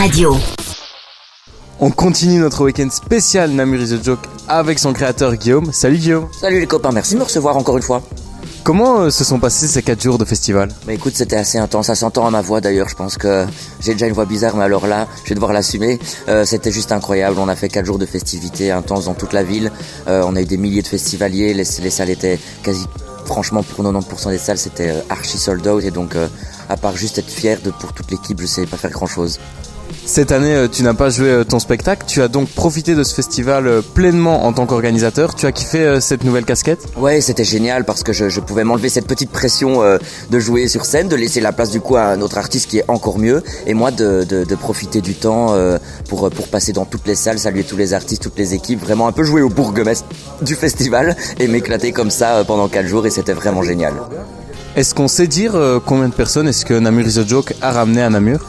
Radio. On continue notre week-end spécial Namur is a Joke avec son créateur Guillaume. Salut Guillaume. Salut les copains, merci de me recevoir encore une fois. Comment euh, se sont passés ces 4 jours de festival? Bah écoute, c'était assez intense, ça s'entend à ma voix d'ailleurs, je pense que j'ai déjà une voix bizarre, mais alors là, je vais devoir l'assumer. Euh, c'était juste incroyable, on a fait 4 jours de festivités intenses dans toute la ville, Euh, on a eu des milliers de festivaliers, les, les salles étaient quasi, franchement pour 90% des salles, c'était archi sold out, et donc euh, à part juste être fier de pour toute l'équipe, je sais pas faire grand chose. Cette année, euh, tu n'as pas joué euh, ton spectacle, tu as donc profité de ce festival euh, pleinement en tant qu'organisateur. Tu as kiffé cette nouvelle casquette? Ouais, c'était génial parce que je, je pouvais m'enlever cette petite pression de jouer sur scène, de laisser la place du coup à un autre artiste qui est encore mieux, et moi de, de, de profiter du temps pour, pour passer dans toutes les salles, saluer tous les artistes, toutes les équipes, vraiment un peu jouer au bourgmestre du festival et m'éclater comme ça pendant 4 jours et c'était vraiment génial. Est-ce qu'on sait dire combien de personnes est-ce que Namur is a Joke a ramené à Namur?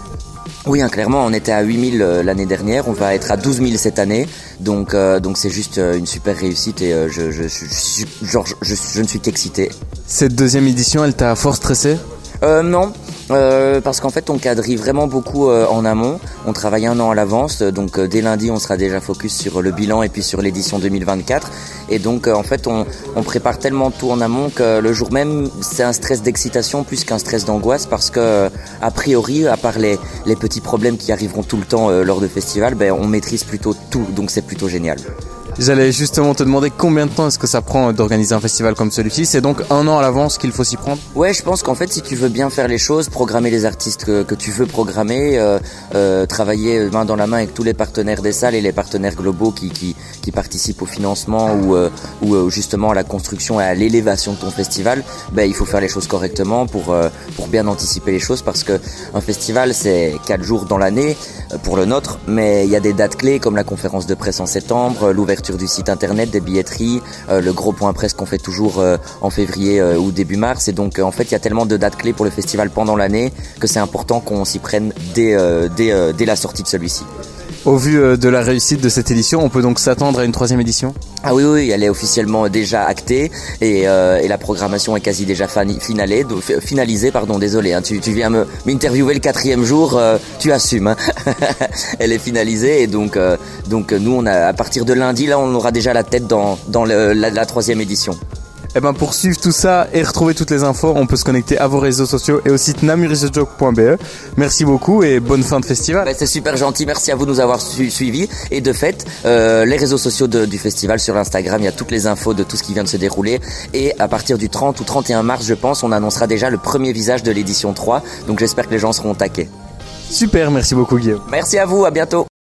Oui, hein, clairement, on était à 8000 euh, l'année dernière, on va être à 12 000 cette année, donc euh, donc c'est juste euh, une super réussite et euh, je, je, je, suis- genre, je, je, je ne suis qu'excité. Cette deuxième édition, elle t'a fort stressé? Euh, non, euh, parce qu'en fait on quadrille vraiment beaucoup euh, en amont. On travaille un an à l'avance, donc euh, dès lundi on sera déjà focus sur le bilan et puis sur l'édition 2024. Et donc en fait on, prépare tellement tout en amont que le jour même c'est un stress d'excitation plus qu'un stress d'angoisse parce que a priori, à part les, les petits problèmes qui arriveront tout le temps lors de festival, ben, on maîtrise plutôt tout, donc c'est plutôt génial. J'allais justement te demander combien de temps est-ce que ça prend d'organiser un festival comme celui-ci. C'est donc un an à l'avance qu'il faut s'y prendre? Ouais, je pense qu'en fait, si tu veux bien faire les choses, programmer les artistes que, tu veux programmer, euh, euh, travailler main dans la main avec tous les partenaires des salles et les partenaires globaux qui, participent au financement ou, euh, justement à la construction et à l'élévation de ton festival, ben, il faut faire les choses correctement pour, pour bien anticiper les choses parce que un festival, c'est quatre jours dans l'année pour le nôtre, mais il y a des dates clés comme la conférence de presse en septembre, euh, du site internet, des billetteries, euh, le gros point presse qu'on fait toujours euh, en février euh, ou début mars. Et donc, en fait, il y a tellement de dates clés pour le festival pendant l'année que c'est important qu'on s'y prenne dès la sortie de celui-ci. Au vu euh, de la réussite de cette édition, on peut donc s'attendre à une troisième édition? Ah oui, oui, elle est officiellement déjà actée et, euh, la programmation est quasi déjà finalée, fi- finalisée. Pardon, désolé, hein, tu, viens m'interviewer le quatrième jour, euh, tu assumes. hein. elle est finalisée et donc, euh, donc euh, nous, on a à partir de lundi, là, on aura déjà la tête dans, la troisième édition. Eh ben pour suivre tout ça et retrouver toutes les infos, on peut se connecter à vos réseaux sociaux et au site namurisajoke.be. Merci beaucoup et bonne fin de festival. Ouais, c'est super gentil, merci à vous de nous avoir su- suivis. Et de fait, euh, les réseaux sociaux de- du festival sur Instagram, il y a toutes les infos de tout ce qui vient de se dérouler. Et à partir du 30 ou 31 mars, je pense, on annoncera déjà le premier visage de l'édition 3. Donc j'espère que les gens seront au taquet. Super, merci beaucoup Guillaume. Merci à vous, à bientôt.